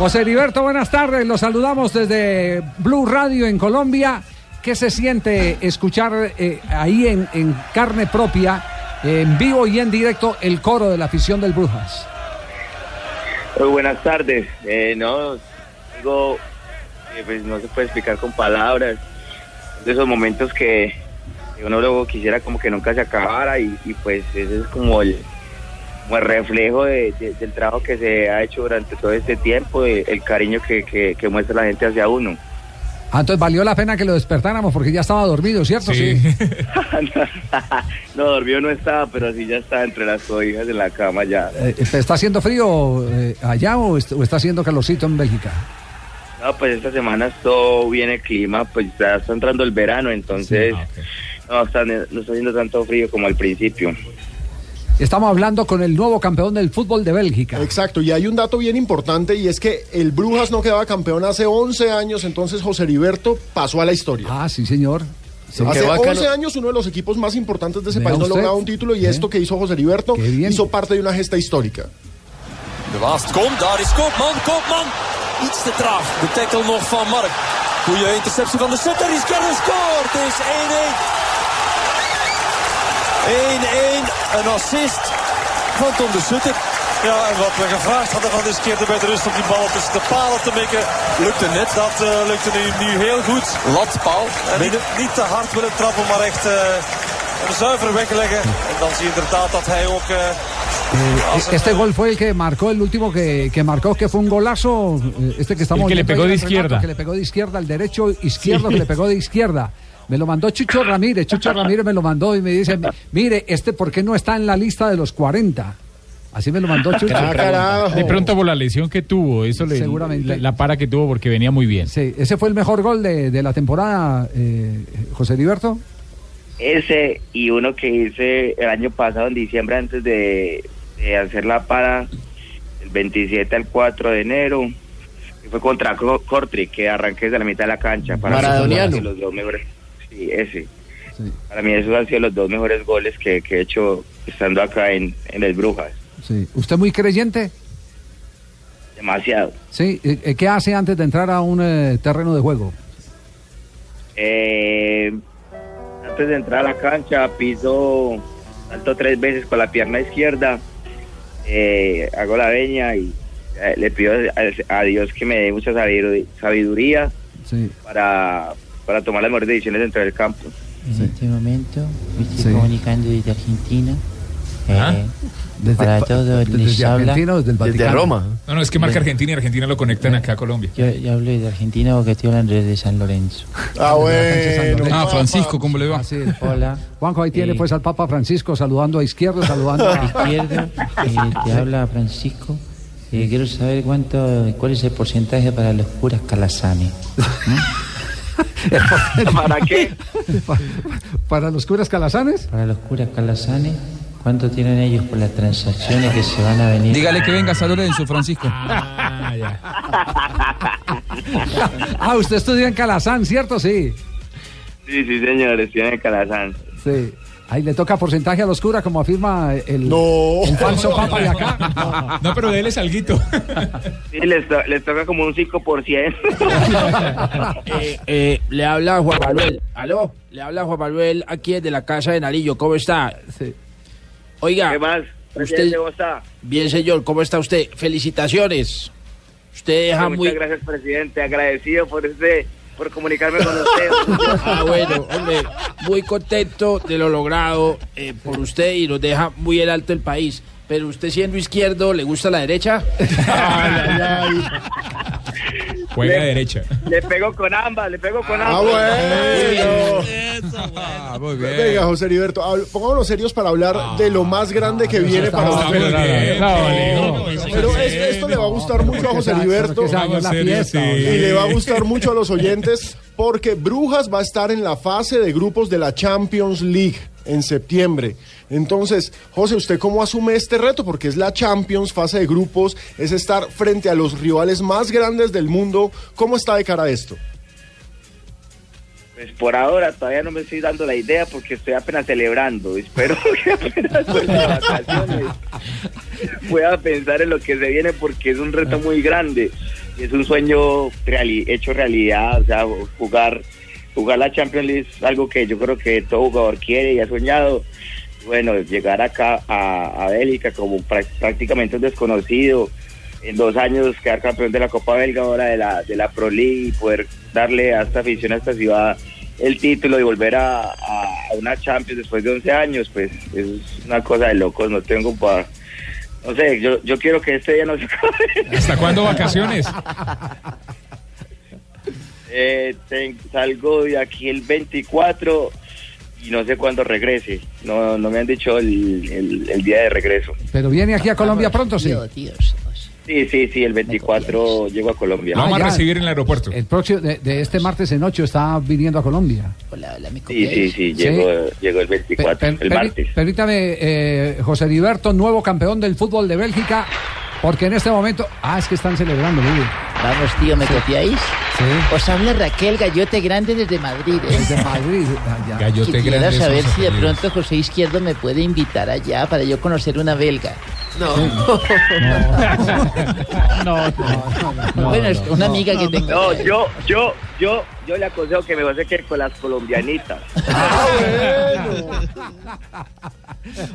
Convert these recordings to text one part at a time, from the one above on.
José Heriberto, buenas tardes. Los saludamos desde Blue Radio en Colombia. ¿Qué se siente escuchar eh, ahí en, carne propia, en vivo y en directo, el coro de la afición del Brujas? Muy buenas tardes. Eh, no, digo, pues no se puede explicar con palabras. De esos momentos que uno luego quisiera como que nunca se acabara y, y pues ese es como el, como el reflejo de- de- del trabajo que se ha hecho durante todo este tiempo, de- el cariño que, que- que muestra la gente hacia uno. Ah, entonces valió la pena que lo despertáramos porque ya estaba dormido, ¿cierto? Sí. no, dormido no estaba, pero sí ya estaba entre las cobijas de la cama ya. Eh, ¿Está haciendo frío eh, allá o, est- o está haciendo calorcito en Bélgica? No, pues esta semana todo bien el clima, pues ya está entrando el verano, entonces Ah, no, está, no está haciendo tanto frío como al principio. Estamos hablando con el nuevo campeón del fútbol de Bélgica. Exacto, y hay un dato bien importante y es que el Brujas no quedaba campeón hace 11 años, entonces José Heriberto pasó a la historia. Ah, sí, señor. Sí. Hace qué bacano. 11 años uno de los equipos más importantes de ese país no usted. lograba un título y esto que hizo José Heriberto hizo parte de una gesta histórica. De Waast komt, daar is Koopman, Koopman. Iets te traag. De tackle nog van Mark. Goeie interceptie van de Sutter. Iskerden scoort. Het is 1-1. 1-1. Een assist van Tom de Sutter. Ja, en wat we gevraagd hadden van deze keer bij de rust om die bal tussen de palen te mikken, Lukte net. dat eh, lukte nu, nu heel goed. Lat, paal. En niet, niet te hard willen trappen, maar echt eh, een zuivere wegleggen. En dan zie je inderdaad dat hij ook... eh, Eh, este gol fue el que marcó, el último que, que marcó, que fue un golazo. eh, Este que estamos El que le pegó de izquierda. Que le pegó de izquierda al derecho, izquierdo, que le pegó de izquierda. Me lo mandó Chucho Ramírez. Chucho Ramírez me lo mandó y me dice: Mire, este, ¿por qué no está en la lista de los 40? Así me lo mandó Chucho. Ah, carajo. De pronto por la lesión que tuvo, eso le, Seguramente. La, la para que tuvo porque venía muy bien. Sí, ese fue el mejor gol de, de la temporada, eh, José Heriberto. Ese y uno que hice el año pasado en diciembre antes de, de hacer la para, el 27 al 4 de enero, que fue contra Co- Cortri, que arranqué desde la mitad de la cancha. Para los dos mejores. Sí, ese. Sí, Para mí esos han sido los dos mejores goles que, que he hecho estando acá en, en el Brujas. sí. ¿Usted muy creyente? Demasiado. Sí. eh, eh, ¿Qué hace antes de entrar a un eh, terreno de juego? Eh, antes de entrar a la cancha, piso, salto tres veces con la pierna izquierda, eh, hago la veña y le pido a, a Dios que me dé mucha sabidu- sabiduría Sí. para, para tomar las mejores decisiones dentro del campo. En este momento me estoy Sí. comunicando desde Argentina. Ah. Eh, Desde, para pa- todos desde les habla. Argentina o desde el Desde Vaticano. Roma. No, no, es que marca Argentina y Argentina lo conectan acá a Colombia. Yo, yo hablo desde Argentina porque estoy hablando desde San Lorenzo. Ah, bueno. Ah, Francisco, ¿cómo le va? Ah, sí. Hola. Juanjo, ahí tiene Eh, pues al Papa Francisco saludando a izquierdo, saludando a... Izquierdo, eh, te habla Francisco. Eh, quiero saber cuánto, cuál es el porcentaje para los curas calazanes. ¿Para qué? Para los curas calazanes. Para los curas calazanes, ¿cuánto tienen ellos por las transacciones que se van a venir? Dígale que venga a San Lorenzo, Francisco. Ah, ya. Ah, usted estudia en Calazán, ¿cierto? Sí. Sí, sí, señor, estoy en Calazán. Sí. Ahí le toca porcentaje a los curas, como afirma el, No. el falso papa de acá. No, pero déles alguito. Sí, les, to- les toca como un 5%. Eh, eh, le habla Juan Manuel. ¿Aló? Le habla Juan Manuel aquí desde la casa de Narillo. ¿Cómo está? Sí. Oiga, ¿Qué más? Usted- Presidente, ¿Cómo está? bien señor, ¿cómo está usted? Felicitaciones. Usted deja Muchas muy... gracias, presidente. Agradecido por este, por comunicarme con usted. Ah, bueno, hombre, muy contento de lo logrado eh, por usted y nos deja muy en alto el país. Pero usted siendo izquierdo, ¿le gusta la derecha? Juega derecha. Le pego con ambas, le pego con Ah, ambas. bueno. Ah, muy bien. Venga, José Heriberto, pongámonos serios para hablar de lo más grande que viene para usted. no, Pero esto, le va a gustar mucho a José Heriberto. y le va a gustar mucho a los oyentes porque Brujas va a estar en la fase de grupos de la Champions League en septiembre. Entonces, José, ¿usted cómo asume este reto? Porque es la Champions, fase de grupos, es estar frente a los rivales más grandes del mundo. ¿Cómo está de cara a esto? Pues por ahora todavía no me estoy dando la idea porque estoy apenas celebrando. Espero que apenas vuelva de vacaciones pueda pensar en lo que se viene porque es un reto muy grande. es un sueño hecho realidad, o sea, jugar jugar la Champions League es algo que yo creo que todo jugador quiere y ha soñado. Bueno, llegar acá a, Bélgica como prá- prácticamente un desconocido, en dos años quedar campeón de la Copa Belga, ahora de la, de la Pro League y poder darle a esta afición, a esta ciudad el título y volver a, una Champions después de 11 años, pues es una cosa de locos, no tengo para... No sé, yo, yo quiero que este día no se acabe. ¿Hasta cuándo vacaciones? Eh, ten- salgo de aquí el 24 y no sé cuándo regrese. No, no me han dicho el, el- el día de regreso. Pero viene aquí a Colombia pronto, sí. Sí, sí, sí, el 24 llego a Colombia. Ah, ya. en el aeropuerto. El próximo, de, de este martes en 8 está viniendo a Colombia. Sí, sí, sí, llego, llego el 24, Per- el martes. Permítame, eh, José Heriberto, nuevo campeón del fútbol de Bélgica, porque en este momento... Ah, es que están celebrando, Luis. Vamos, tío, ¿me copiáis? Sí. Os habla Raquel Gallote Grande desde Madrid, ¿eh? Desde Madrid. ah, ya. Gallote Quisiera Grande saber si de apellidos. pronto José Izquierdo me puede invitar allá para yo conocer una belga. No. No, no, bueno, es una amiga que tengo. No, yo, yo, yo, yo le aconsejo que me va a que con las colombianitas.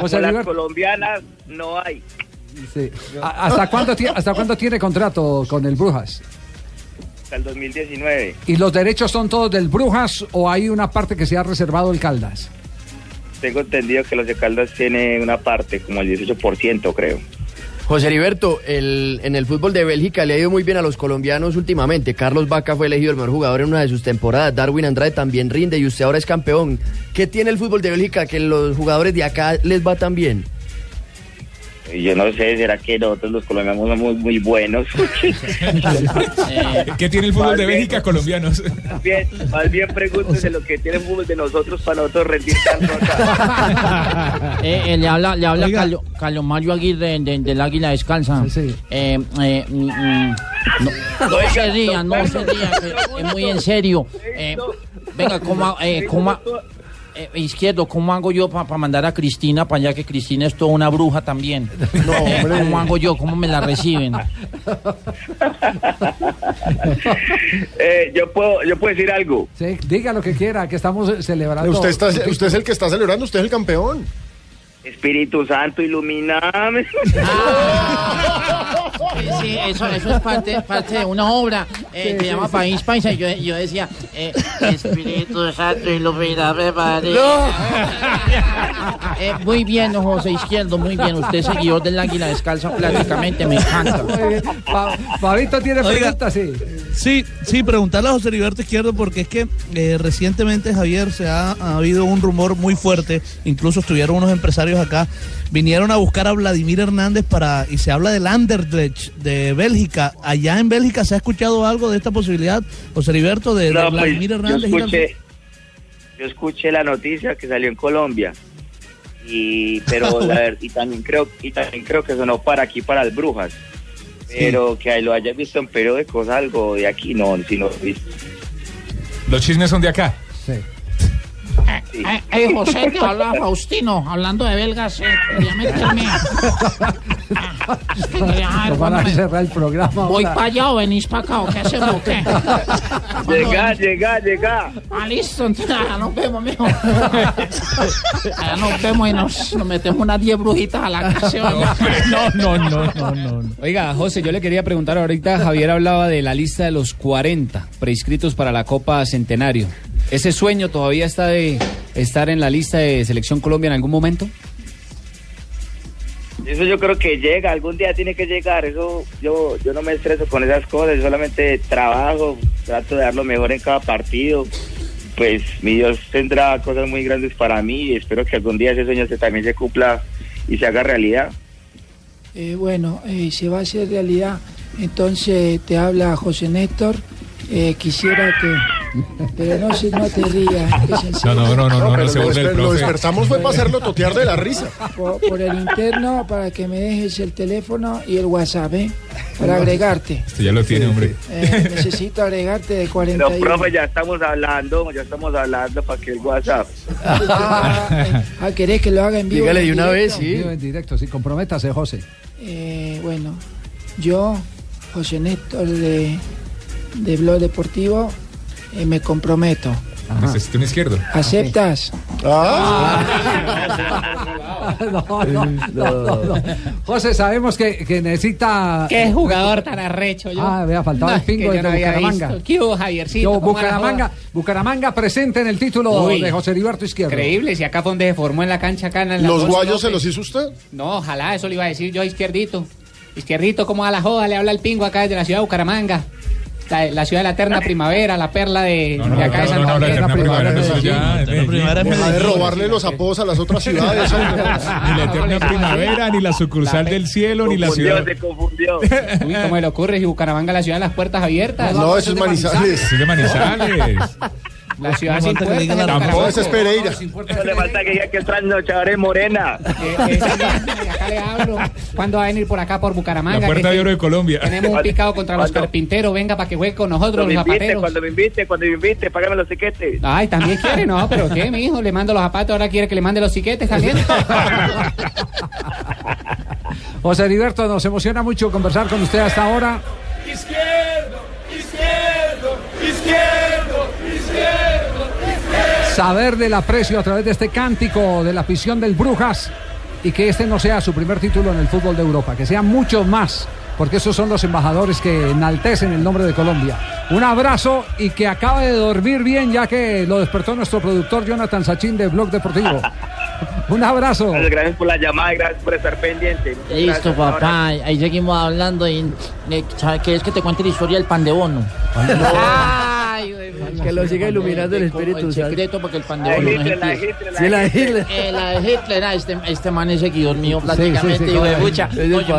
José con las colombianas no hay. sí. ¿A- ¿Hasta cuándo, ¿Hasta cuándo tiene contrato con el Brujas? Hasta el 2019. ¿Y los derechos son todos del Brujas o hay una parte que se ha reservado el Caldas? Tengo entendido que los de Caldas tiene una parte, como el 18%, creo. José Heriberto, el, en el fútbol de Bélgica le ha ido muy bien a los colombianos últimamente. Carlos Vaca fue elegido el mejor jugador en una de sus temporadas. Darwin Andrade también rinde y usted ahora es campeón. ¿Qué tiene el fútbol de Bélgica que los jugadores de acá les va tan bien? Y Yo no sé, ¿será que nosotros los colombianos somos muy buenos? ¿Qué tiene el fútbol de Más bien. Bélgica, colombianos? Más bien, más bien pregúntese lo que tiene el fútbol de nosotros para nosotros rendir tanto acá. Eh, eh, le habla, le habla Carlo, Carlos Mario Aguirre de- del Águila Descalza. Eh, eh, mm, mm, no, no se ría, no se ría, que es muy en serio. Eh, venga, ¿cómo, eh, cómo, eh, izquierdo, ¿cómo hago yo para mandar a Cristina para allá que Cristina es toda una bruja también? Eh, ¿Cómo hago yo? ¿Cómo me la reciben? Eh, yo puedo yo puedo decir algo. Sí, diga lo que quiera, que estamos eh, celebrando. Usted, está, usted es el que está celebrando, usted es el campeón. Espíritu Santo, iluminame. Sí, sí, eso, eso es parte, parte de una obra eh, que se llama País Paisa. Y yo, yo decía, eh, Espíritu Santo, ilumíname, María. Eh, muy bien, don José Izquierdo, muy bien. Usted seguidor del Águila Descalza prácticamente, me encanta. Muy bien. Pa- Fabito tiene preguntas, sí. Sí, sí, preguntarle a José Heriberto Izquierdo porque es que eh, recientemente, Javier, se ha, ha habido un rumor muy fuerte, incluso estuvieron unos empresarios acá, vinieron a buscar a Vladimir Hernández para, y se habla del Anderlecht de Bélgica. Allá en Bélgica se ha escuchado algo de esta posibilidad, José Heriberto, de, No, pues, Vladimir yo Hernández. al- escuché, yo escuché la noticia que salió en Colombia. Y pero la ver- y también creo y también creo que sonó para aquí para las brujas. Pero que lo hayas visto en periódicos algo de aquí no, si no visto. Los chismes son de acá. Sí. Eh, eh, José, te habla Faustino, hablando de belgas, eh, quería meterme. Ah, es que quería ver Nos van a cerrar el programa. ¿Voy para allá o venís para acá o qué hacemos o qué? Llega, llega, llega. Ah, listo, entonces allá nos vemos, mijo. Allá nos vemos y nos, nos metemos unas 10 brujitas a la casa. No, no, no, no, no, no. Oiga, José, yo le quería preguntar ahorita, Javier hablaba de la lista de los 40 preinscritos para la Copa Centenario. ¿Ese sueño todavía está de estar en la lista de Selección Colombia en algún momento? Eso yo creo que llega, algún día tiene que llegar. Eso yo yo no me estreso con esas cosas, yo solamente trabajo, trato de dar lo mejor en cada partido. Pues mi Dios tendrá cosas muy grandes para mí y espero que algún día ese sueño se, también se cumpla y se haga realidad. Eh, bueno, eh, se va a hacer realidad. Entonces te habla José Néstor. Eh, quisiera que... Pero no, se, no te rías. No, no, no, no, no, pero no se lo, burle el desper- lo profe. despertamos fue para hacerlo totear de la risa. Por, por el interno, para que me dejes el teléfono y el WhatsApp, ¿eh? Para agregarte. Usted ya lo tiene, hombre. Eh, necesito agregarte de Pero 41. profe, ya estamos hablando, ya estamos hablando para que el WhatsApp. Ah, ah, ¿querés que lo haga en vivo? Dígale de una vez, sí. Vivo en directo, sí, comprométase, José. Eh, bueno, yo José Néstor de, de Blog Deportivo, eh, me comprometo. Necesito un izquierdo. ¿Aceptas? No, no, no, no, no. José, sabemos que, que necesita. Qué jugador tan arrecho yo. Ah, vea, faltaba el pingo de Bucaramanga. visto. ¿Qué hubo, Javiercito? Yo, ¿Cómo va la Bucaramanga? Bucaramanga presente en el título Uy. de José Heriberto Izquierdo. Increíble, si acá fue donde se formó en la cancha acá en la ¿Los guayos se los hizo usted? No, ojalá, eso le iba a decir yo a Izquierdito. Izquierdito, ¿cómo va la joda? Le habla el pingo acá desde la ciudad de Bucaramanga. La, la ciudad de la eterna primavera, la perla de, de acá de no, no, la eterna primavera no es ya, en Medellín. Deja de robarle los apodos a las otras ciudades. Ni la eterna primavera, ni la sucursal del cielo, ni la ciudad. se confundió. Uy, ¿cómo le ocurre si Bucaramanga la ciudad de las puertas abiertas? No, eso es Manizales. Sí, de Manizales. La ciudad No sin puertas. digan es Pereira. No le falta que diga que es trasnochador Morena. Eh, y acá le hablo. ¿Cuándo va a venir por acá por Bucaramanga? La puerta de oro de Colombia. Tenemos un picado contra los carpinteros. Venga para que juegue con nosotros, Cuando me los zapateros. cuando me invite, cuando me invite, págame los tiquetes. Ay, también quiere, no, pero ¿qué, mi hijo? Le mando los zapatos, ahora quiere que le mande los tiquetes también. José Heriberto, nos emociona mucho conversar con usted hasta ahora. Izquierdo, izquierdo, izquierdo, izquierdo. Saber del aprecio a través de este cántico de la afición del Brujas y que este no sea su primer título en el fútbol de Europa, que sean muchos más, porque esos son los embajadores que enaltecen el nombre de Colombia. Un abrazo y que acabe de dormir bien, ya que lo despertó nuestro productor Jonathan Sachin de Blog Deportivo. Un abrazo. Gracias, por la llamada y gracias por estar pendiente. Listo, gracias. papá. Ahí seguimos hablando y eh, ¿sabe qué es que te cuente la historia del pan de bono? Ay, güey, que lo siga iluminando el Espíritu Santo. secreto porque el pandero no es la Hitler, sí, Hitler. este, man es seguidor mío prácticamente. yo me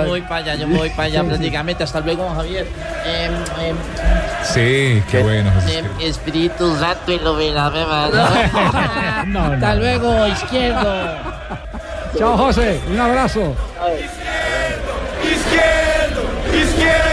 voy para allá, yo me voy para allá prácticamente. Hasta luego, Javier. Em, em, sí, qué em, bueno. Espíritu Santo iluminame, Hasta luego, izquierdo. Chao, José. Un abrazo. Izquierdo, Izquierdo, izquierdo.